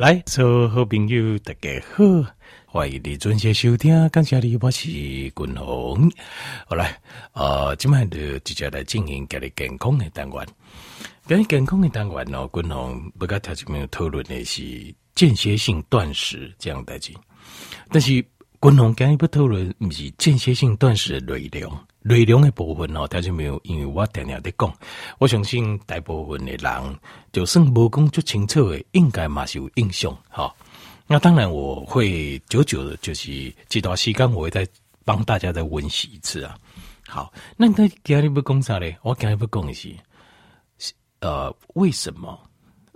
来，所有好朋友大家好，欢迎你准时收听。感谢你，我是君鸿。好来，呃，今晚的直接来进行家里健康的单元。关于健康的单元呢，君鸿不跟条前面讨论的是间歇性断食这样代志，但是君鸿今日不讨论不是间歇性断食的内容。内容的部分哦，他就没有，因为我常常在讲，我相信大部分的人就算无讲就清楚的，应该嘛是有印象哈。那当然我会久久的，就是这段时间我会再帮大家再温习一次啊。好，那他今日不讲啥嘞？我今日不讲的是，呃，为什么？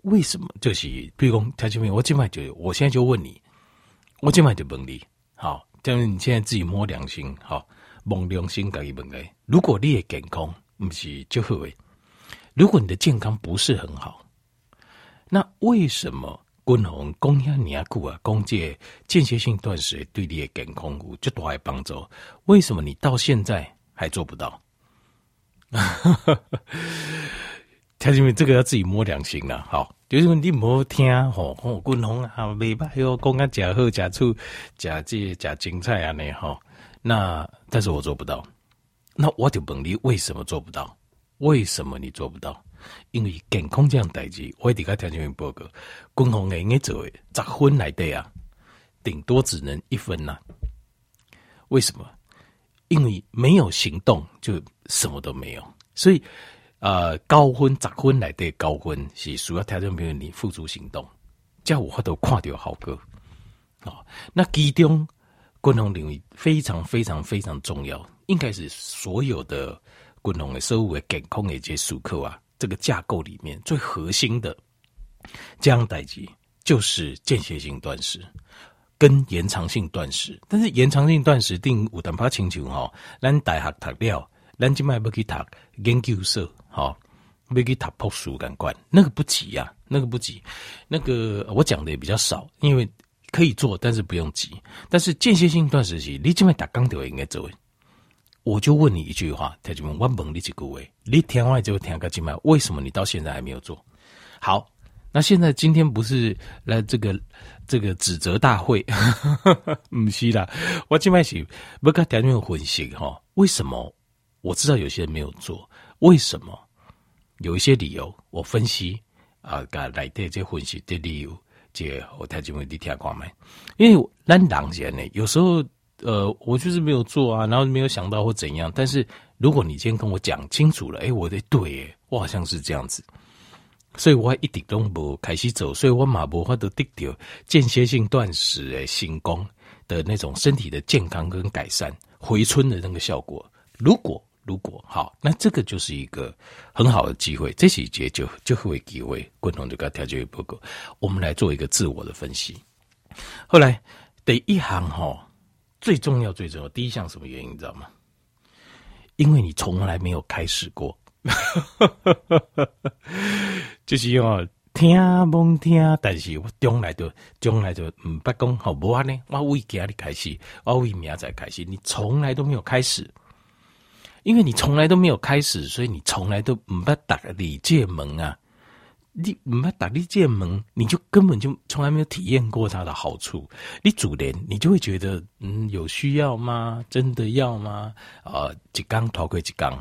为什么？就是比如讲，他就没有，我今晚就，我现在就问你，我今晚就问你，好，这样你现在自己摸良心，好。摸良心，自己问诶，如果你的健康不是就好诶，如果你的健康不是很好，那为什么君鸿讲遐尔久啊？讲这间歇性断食对你的健康有这大的帮助？为什么你到现在还做不到？他因为这个要自己摸良心了。好，就是你莫听吼吼，君鸿啊，未歹哟，讲啊，食好食醋，食这食精彩安尼吼。那但是我做不到，那我就问你为什么做不到？为什么你做不到？因为健康这样代志，我一直跟条件员报告，共同应该做十分来对啊，顶多只能一分呐、为什么？因为没有行动就什么都没有，所以呃，高分十分来对高分是需要条件员你付诸行动，叫我都看到好歌啊。那其中。共同领域非常非常非常重要，应该是所有的共同的所有的健康的这些术课啊，这个架构里面最核心的这样代际就是间歇性断食跟延长性断食。但是延长性断食定有淡薄请求哈，咱大学读了，咱今麦要去读研究所哈，要去读博士感官，那个不急呀、啊，那个不急，那个我讲的也比较少，因为。可以做，但是不用急。但是间歇性断食期，你这边打钢条应该做。我就问你一句话，他就问我问你几个位，你听完就听个今晚，为什么你到现在还没有做？好，那现在今天不是来这个这个指责大会，不是啦，我今晚是不跟条件分析哈，为什么我知道有些人没有做？为什么有一些理由？我分析啊，个来对这分析的理由。这我太久没听过没？因为咱人些呢，有时候呃，我就是没有做啊，然后没有想到或怎样。但是如果你今天跟我讲清楚了，哎，我的对，我好像是这样子，所以我一点都不开始走，所以我马不花都得掉间歇性断食诶，行功的那种身体的健康跟改善回春的那个效果。如果如果好，那这个就是一个很好的机会。这几节就就会机会，共同这个调节报告，我们来做一个自我的分析。后来第一行哈，最重要最重要，第一项什么原因你知道吗？因为你从来没有开始过，就是要听蒙听，但是我从来就从来就唔不讲好不安呢。我为今日开始，我为明仔开始，你从来都没有开始。因为你从来都没有开始，所以你从来都不打理这门啊！你不打理这门，你就根本就从来没有体验过它的好处。你主连你就会觉得，嗯，有需要吗？真的要吗？啊、呃，一缸逃过一缸，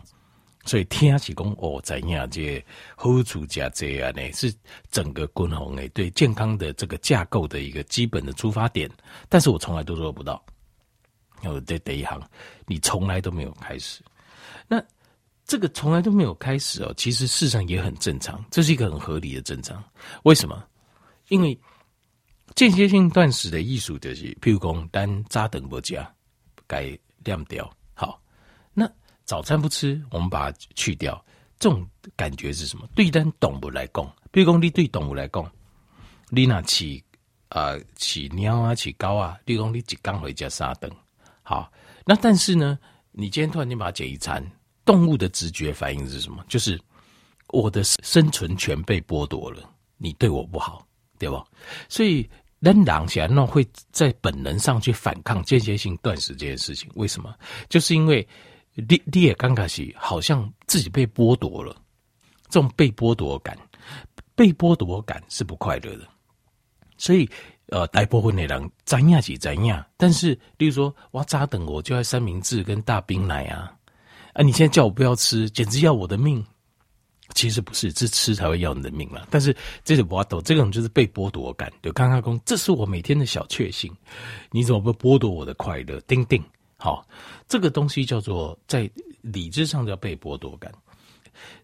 所以听起讲哦，怎样这好处加这样呢？是整个均衡诶，对健康的这个架构的一个基本的出发点。但是我从来都做不到。有这第一行，你从来都没有开始。那这个从来都没有开始哦，其实事实上也很正常，这是一个很合理的正常。为什么？因为间歇性断食的艺术就是，譬如讲，单扎等不加，该晾掉。好，那早餐不吃，我们把它去掉，这种感觉是什么？对单动物来讲，譬如讲，你对动物来讲，你那起啊起猫啊起狗啊，譬如讲，你一缸回家三顿。好，那但是呢？你今天突然间把它减一餐，动物的直觉反应是什么？就是我的生存权被剥夺了，你对我不好，对吧？所以人狼起来那会在本能上去反抗间歇性断食这件事情。为什么？就是因为你你也刚开始好像自己被剥夺了，这种被剥夺感，被剥夺感是不快乐的。所以呃，大部分的人怎样是怎样，但是例如说我早等我就爱三明治跟大冰奶啊，啊，你现在叫我不要吃，简直要我的命。其实不是，是吃才会要你的命了。但是这是剥夺，这种就是被剥夺感。就刚刚公，这是我每天的小确幸，你怎么不剥夺我的快乐？叮叮，好，这个东西叫做在理智上叫被剥夺感。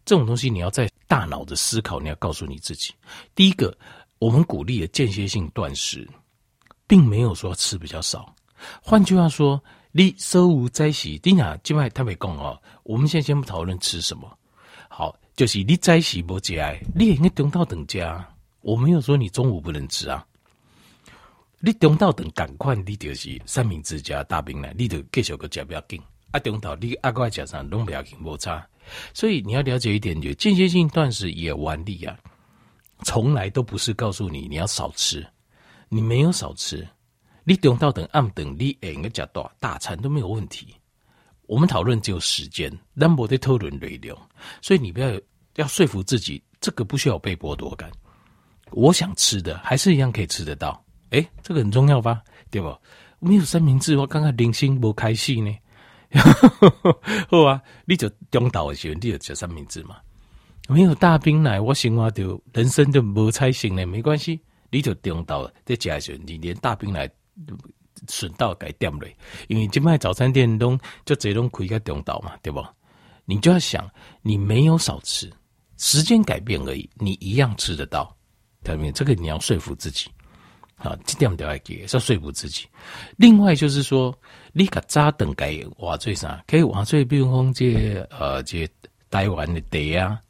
这种东西你要在大脑的思考，你要告诉你自己：第一个，我们鼓励的间歇性断食，并没有说吃比较少。换句话说，你收无在洗，丁雅今晚他没讲哦。我们现在先不讨论吃什么，好。就是你在洗不节爱，你应该中到等加。我没有说你中午不能吃啊，你中到等赶快，你就是三明治加大冰奶，你就继续个加不要紧。啊，中到你阿乖加上拢不要紧，无差。所以你要了解一点，就间歇性断食也完利啊，从来都不是告诉你你要少吃，你没有少吃，你中到等暗等你应该加多大餐都没有问题。我们讨论只有时间，但不得讨论内容，所以你不要要说服自己，这个不需要被剥夺感。我想吃的还是一样可以吃得到，诶，这个很重要吧？对不？没有三明治，我刚刚零星不开戏呢。好啊，你就中岛的时候，你就吃三明治嘛。没有大冰奶，我生活就人生就无彩性呢，没关系，你就中岛在吃的时候，你连大冰奶。顺道改店嘞，因为今卖早餐店都就这种可以个中岛嘛，对不？你就要想，你没有少吃，时间改变而已，你一样吃得到，对不对？这个你要说服自己，啊，这点都要给，是要说服自己。另外就是说，你个早等改挖最啥？可以挖最，比如说这呃这台湾的茶啊，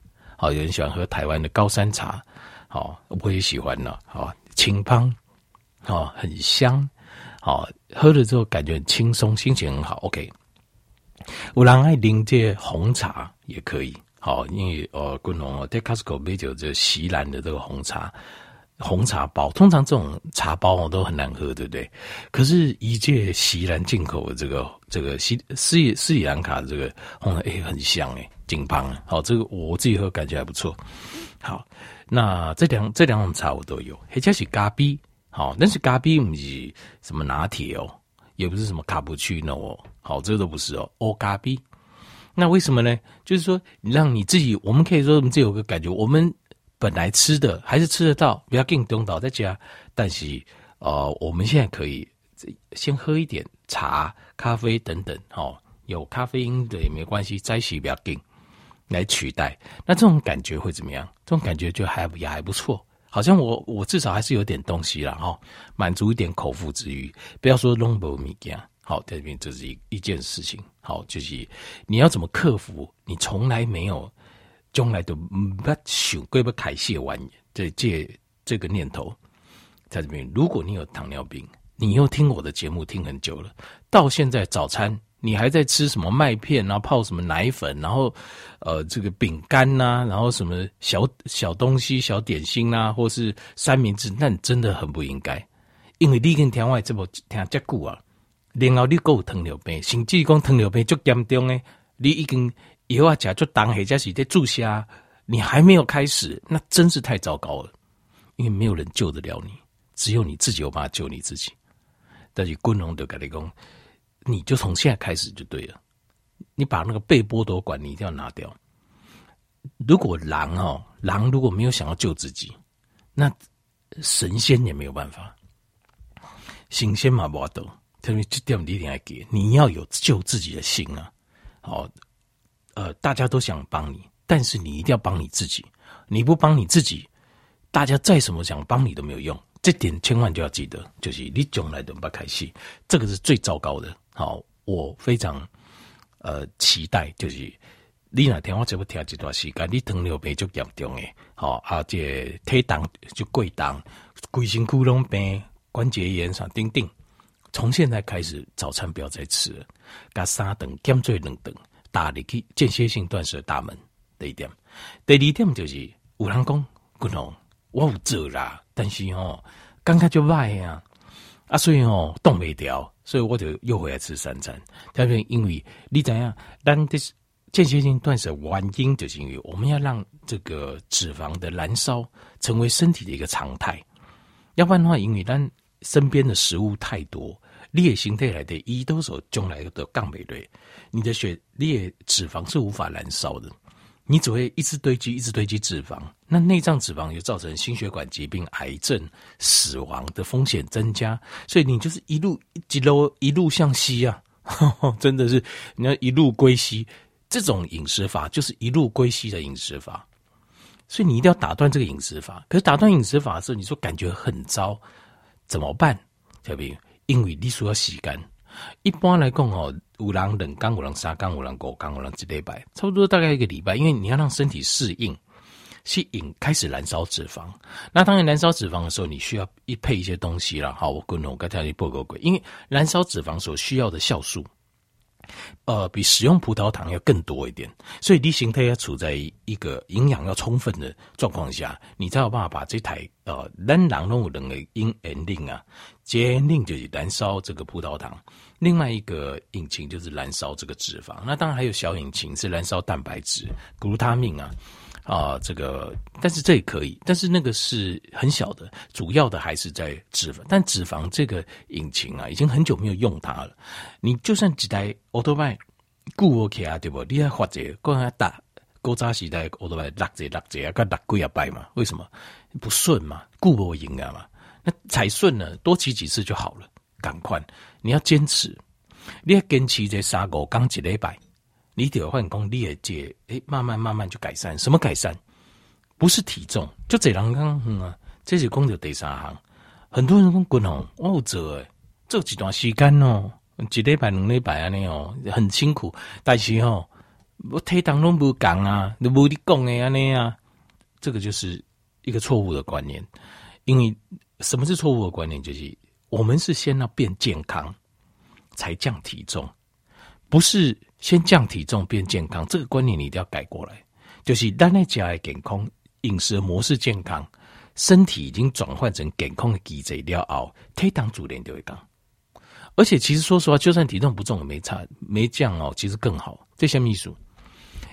好，有人喜欢喝台湾的高山茶，好，我也喜欢呢，好，清芳，好，很香。好，喝了之后感觉很轻松，心情很好。OK，有人爱喝这红茶也可以。好，因为呃，滚龙在 Costco 买就这锡兰的这个红茶，红茶包。通常这种茶包哦都很难喝，对不对？可是，一介锡兰进口的这个这个西斯里斯里兰卡的这个红茶，哎，很香哎，金邦。好，这个我自己喝感觉还不错。好，那这两这两种茶我都有，或者是咖啡。好，但是咖啡不是什么拿铁哦，也不是什么卡布奇诺哦，好，这个都不是哦，哦咖啡。那为什么呢？就是说，让你自己，我们可以说，我们自己有个感觉，我们本来吃的还是吃得到，不要给你东倒在家。但是，呃，我们现在可以先喝一点茶、咖啡等等，哦，有咖啡因的也没关系，再洗不要紧来取代。那这种感觉会怎么样？这种感觉就还也还不错。好像我我至少还是有点东西了哈，满足一点口腹之欲。不要说拢无物件，好，在这边这是一一件事情。好，就是你要怎么克服你从来没有，从来都不想过不开谢完这这这个念头，在这边。如果你有糖尿病，你又听我的节目听很久了，到现在早餐。你还在吃什么麦片，然后泡什么奶粉，然后，呃，这个饼干呐，然后什么小小东西、小点心呐，或是三明治，那你真的很不应该，因为你跟天外这么听这久啊，然后你够糖尿病，甚至讲糖尿病就严重诶，你已经以后啊吃就当或者是在注射，你还没有开始，那真是太糟糕了，因为没有人救得了你，只有你自己有办法救你自己。但是滚龙的跟你讲。你就从现在开始就对了，你把那个被剥夺感你一定要拿掉。如果狼哦，狼如果没有想要救自己，那神仙也没有办法。神仙嘛不得，特别这点你一定要给，你要有救自己的心啊。好，呃，大家都想帮你，但是你一定要帮你自己。你不帮你自己，大家再什么想帮你都没有用。这点千万就要记得，就是你将来都不开心，这个是最糟糕的。好，我非常呃期待，就是你哪天我这不听一段时间，你糖尿病就严重诶，好啊，这体重就过重，规身躯拢病，关节炎啥等等。从现在开始，早餐不要再吃了，加三顿减做两顿，打入去间歇性断食大门。第一点，第二点就是有人讲，滚龙，我有做啦，但是哦，感觉就坏呀，啊，所以哦，动没掉。所以我就又回来吃三餐，特别因为你怎样，但这是间歇性断食原因，就是因为我们要让这个脂肪的燃烧成为身体的一个常态。要不然的话，因为咱身边的食物太多，你的身体来的胰岛素将来的降不对，你的血你的脂肪是无法燃烧的，你只会一直堆积，一直堆积脂肪，那内脏脂肪又造成心血管疾病、癌症、死亡的风险增加，所以你就是一路一路一路向西啊，呵 呵真的是你要一路归西。这种饮食法就是一路归西的饮食法，所以你一定要打断这个饮食法。可是打断饮食法的时候，你说感觉很糟，怎么办？小兵因为你说要洗干。一般来讲哦，有人两天，有人三天，有人五天，有人一礼拜，差不多大概一个礼拜。因为你要让身体适应，吸引开始燃烧脂肪。那当然燃烧脂肪的时候，你需要一配一些东西了。好，我跟我刚才你报个鬼，因为燃烧脂肪所需要的酵素。呃，比使用葡萄糖要更多一点，所以你形态要处在一个营养要充分的状况下，你才有办法把这台呃，能量动物人的因引令啊，接令就是燃烧这个葡萄糖，另外一个引擎就是燃烧这个脂肪，那当然还有小引擎是燃烧蛋白质，谷他命啊。啊、呃，这个，但是这也可以，但是那个是很小的，主要的还是在脂肪。但脂肪这个引擎啊，已经很久没有用它了。你就算几台欧多拜固 OK 啊，对不？你还或者刚才打勾扎时代欧多拜落这落这啊，跟落贵啊拜嘛？为什么不顺嘛？固不赢啊嘛？那踩顺了，多骑几次就好了。赶快，你要坚持，你要坚持这三个刚几礼拜。你得换工力解，哎，慢慢慢慢就改善。什么改善？不是体重，就这两刚嗯啊，这是工作第三行。很多人讲滚哦，我有做诶，做一段时间哦，一礼拜两礼拜安尼哦，很辛苦。但是哦，我体重拢不降啊，都无你讲诶安尼啊，这个就是一个错误的观念。因为什么是错误的观念？就是我们是先要变健康，才降体重，不是。先降体重变健康，这个观念你一定要改过来。就是咱在家的健康饮食模式健康，身体已经转换成健康的机制了后，体重自然就会降。而且其实说实话，就算体重不重也没差，没降哦，其实更好。这些秘书，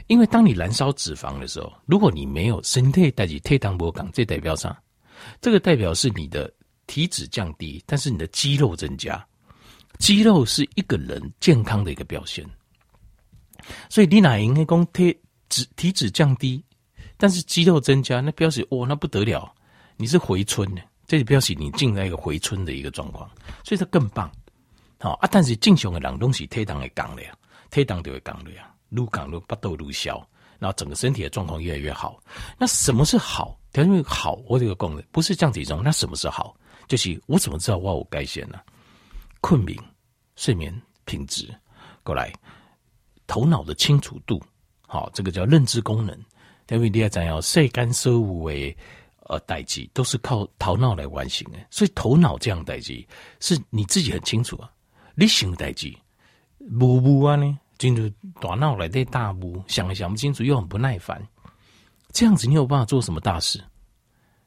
因为当你燃烧脂肪的时候，如果你没有身体带起体重不降，这代表啥？这个代表是你的体脂降低，但是你的肌肉增加。肌肉是一个人健康的一个表现。所以你哪应该讲体脂体脂降低，但是肌肉增加，那表示哇，那不得了，你是回春的，这就表示你进在一个回春的一个状况，所以它更棒。好啊，但是正常的人东西体糖会降的呀，体糖就会降的呀，愈降愈不都愈消，然后整个身体的状况越来越好。那什么是好？因为好，我这个功能不是降体重，那什么是好？就是我怎么知道哇我有改善呢？困眠、睡眠品质过来。头脑的清楚度，好，这个叫认知功能。因为你要讲要世间所有为呃代际，都是靠头脑来完成的。所以头脑这样代际是你自己很清楚啊。你想代志，无无啊呢？进入大脑来的大雾，想也想不清楚，又很不耐烦。这样子你有办法做什么大事？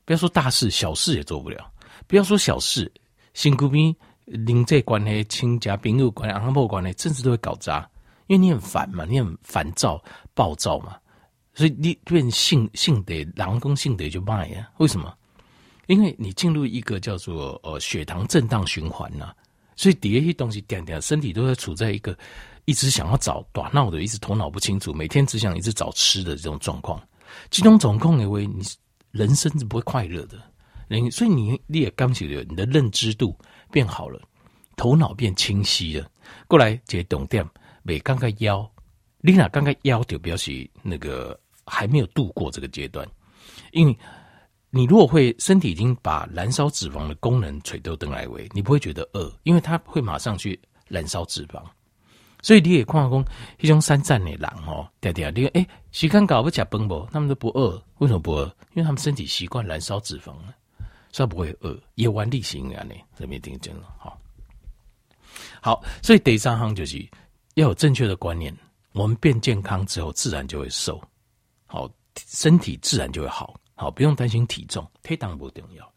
不要说大事，小事也做不了。不要说小事，辛苦边邻这关系、亲家朋友关系、阿婆关系，甚至都会搞砸。因为你很烦嘛，你很烦躁、暴躁嘛，所以你变性性得狼公性得就卖呀？为什么？因为你进入一个叫做呃血糖震荡循环呐，所以底下一些东西点点，身体都在处在一个一直想要找短闹的，一直头脑不清楚，每天只想一直找吃的这种状况。这种状况因为你人生是不会快乐的，所以你你也刚起来，你的认知度变好了，头脑变清晰了，过来解懂点。每刚刚腰，你那刚刚腰就表示那个还没有度过这个阶段，因为你如果会身体已经把燃烧脂肪的功能垂头等来为，你不会觉得饿，因为它会马上去燃烧脂肪，所以你也看讲一种三战的人哦，对对啊，你哎时间搞不吃饱不，他们都不饿，为什么不饿？因为他们身体习惯燃烧脂肪了，所以不会饿，也玩力行啊，你这边听见了，好，好，所以第三行就是。要有正确的观念，我们变健康之后，自然就会瘦，好，身体自然就会好，好，不用担心体重，体重不重要。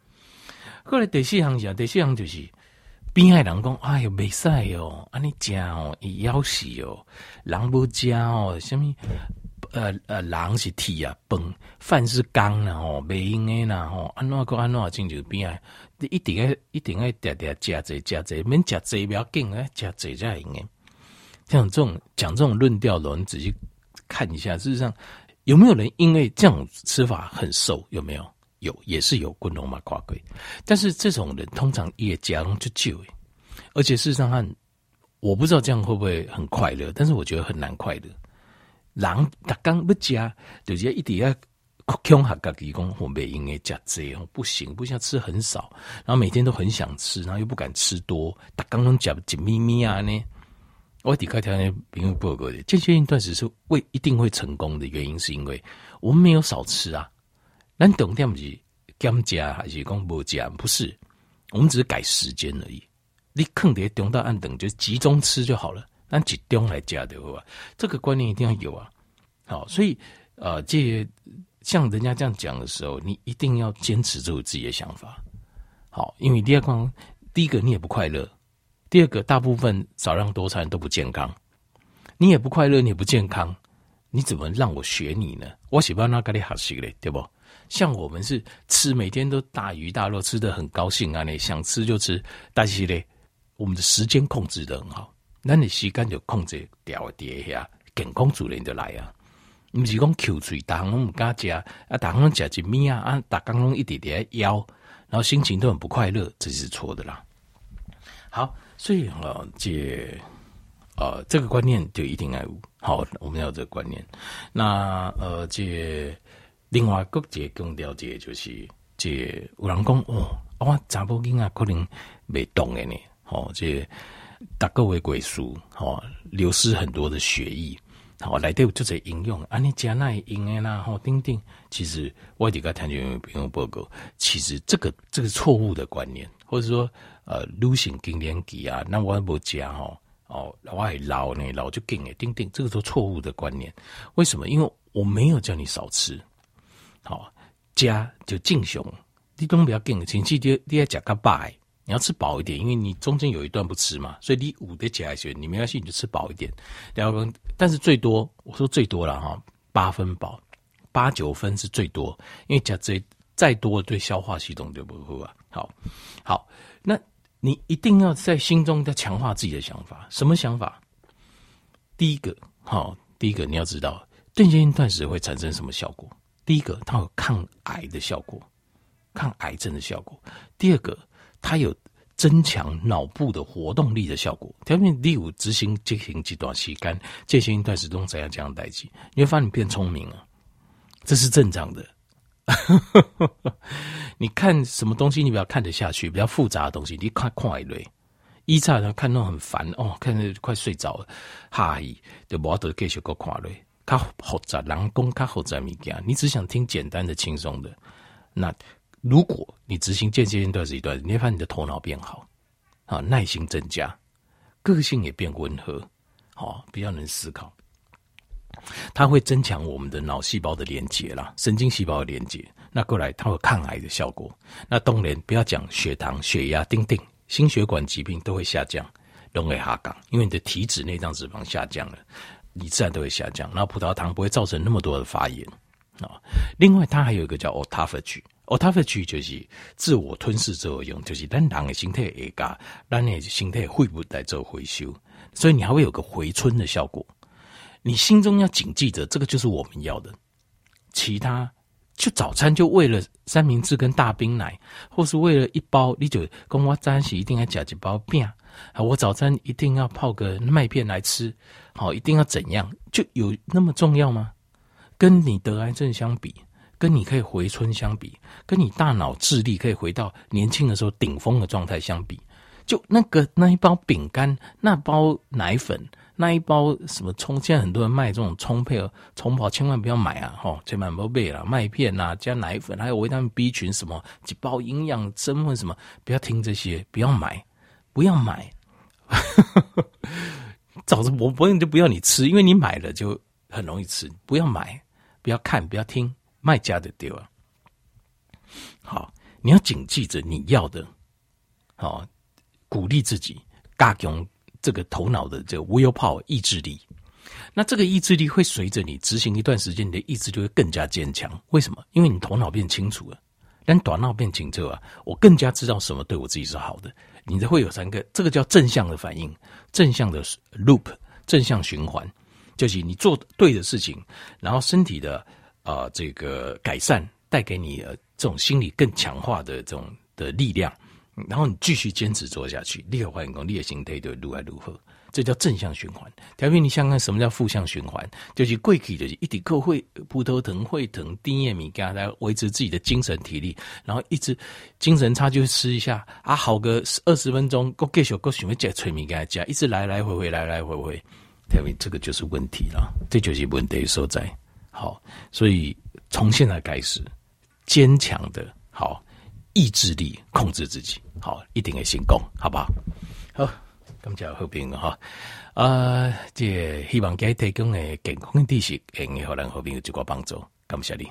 后来第四项是，第四项就是边爱人讲，哎哟，没使哦，安尼食哦，会夭寿哦，人不食哦，什么呃呃，人是铁啊，饭饭是钢啦吼，袂用诶啦吼，安怎个安怎进就边啊？你一定要一定要点点加济加济，免加济不要紧诶，加济才用诶。像这种讲这种论调的，你仔细看一下，事实上有没有人因为这种吃法很瘦？有没有？有，也是有滚龙马挂贵。但是这种人通常也加就救，而且事实上，我不知道这样会不会很快乐，但是我觉得很难快乐。人他刚不加，就是一定要强下自己讲，我没应该加这样，不行，不行，吃很少，然后每天都很想吃，然后又不敢吃多，他刚刚加紧咪咪啊呢。我底下条件并不报告的，间歇性断食是会一定会成功的原因，是因为我们没有少吃啊。那懂点不是减加还是讲不加？不是，我们只是改时间而已。你坑爹中到暗等就集中吃就好了。按集中来加的话，这个观念一定要有啊。好，所以呃，这像人家这样讲的时候，你一定要坚持住自己的想法。好，因为第二个，第一个你也不快乐。第二个，大部分少量多餐都不健康，你也不快乐，你也不健康，你怎么让我学你呢？我喜欢那咖喱好吃嘞，对不？像我们是吃每天都大鱼大肉，吃得很高兴啊，你想吃就吃，但是嘞，我们的时间控制得很好，那你时间就控制掉一下，健康主人就来啊。不是讲口嘴，大家拢唔敢食啊，大家拢食一米啊，啊，大家拢一点点腰，然后心情都很不快乐，这是错的啦。好。所以啊，这呃，这个观念就一定要有。好，我们要这个观念。那呃，这另外各界更了解就是这有人讲哦，啊我查某囡仔可能没懂的呢。哦，这大个为贵书，哦，流失很多的血液，好来对就这应用啊，你加那应的啦，好丁丁。其实我这个谈就不用报告，其实这个这个错误的观念，或者说。呃，女性更年期啊，那我不加哦，哦，我还老呢，老就更诶，丁丁，这个都错误的观念。为什么？因为我没有叫你少吃，好加就敬雄，你都不要更，请记得你要加个饱，你要吃饱一点，因为你中间有一段不吃嘛，所以你五的加来你没关系，你就吃饱一点。然后，但是最多我说最多了哈，八分饱，八九分是最多，因为加这再多对消化系统就不好啊。好，好，那。你一定要在心中要强化自己的想法，什么想法？第一个，好，第一个你要知道，间性断食会产生什么效果？第一个，它有抗癌的效果，抗癌症的效果。第二个，它有增强脑部的活动力的效果。条件第五，执行进行极短期间间歇性断食中怎样这样代际，你会发现你变聪明了，这是正常的。你看什么东西，你比较看得下去，比较复杂的东西，你看快累，一乍他看到很烦哦，看着快睡着了，哈伊就无得继续个看嘞，较复杂，人工较复杂物件，你只想听简单的、轻松的。那如果你执行间歇性断食一段，你会发现你的头脑变好，啊，耐心增加，个性也变温和，好，比较能思考。它会增强我们的脑细胞的连接啦，神经细胞的连接。那过来，它有抗癌的效果。那当然不要讲血糖、血压，叮叮，心血管疾病都会下降，容易下降，因为你的体脂内脏脂肪下降了，你自然都会下降。然后葡萄糖不会造成那么多的发炎啊。另外，它还有一个叫 autophagy，autophagy 就是自我吞噬作用，就是让人的身体会加，让你的身体会不来做回收，所以你还会有个回春的效果。你心中要谨记着，这个就是我们要的。其他就早餐就为了三明治跟大冰奶，或是为了一包，你就跟我早起一定要加几包饼啊！我早餐一定要泡个麦片来吃，好，一定要怎样？就有那么重要吗？跟你得癌症相比，跟你可以回春相比，跟你大脑智力可以回到年轻的时候顶峰的状态相比，就那个那一包饼干，那包奶粉。那一包什么葱？现在很多人卖这种葱配合葱包，千万不要买啊！吼，千万不要买了，麦片啊，加奶粉，还有维他命 B 群什么几包营养针或什么，不要听这些，不要买，不要买。早知我不用就不要你吃，因为你买了就很容易吃。不要买，不要看，不要听，卖家的丢啊！好，你要谨记着你要的，好，鼓励自己，加强。这个头脑的这个 will power 意志力，那这个意志力会随着你执行一段时间，你的意志就会更加坚强。为什么？因为你头脑变清楚了，但短脑变清楚啊，我更加知道什么对我自己是好的。你的会有三个，这个叫正向的反应，正向的 loop，正向循环，就是你做对的事情，然后身体的啊、这个改善带给你呃这种心理更强化的这种的力量，然后你继续坚持做下去，立刻发现你的心态就如何如何。这叫正向循环。调皮，你想看什么叫负向循环？就是过去就是一直靠会扑头疼、会疼、低叶米干来维持自己的精神体力，然后一直精神差就吃一下啊，好个二十分钟，够继续够想要再催眠给他加，一直来来回回，来来回回。调皮，这个就是问题了，这就是问题所在。好，所以从现在开始，坚强的好意志力控制自己，好，一定会成功，好不好？好。感谢好朋友哈，啊，这希望给提供的健康知识，可以和咱好朋友一个帮助，感谢你。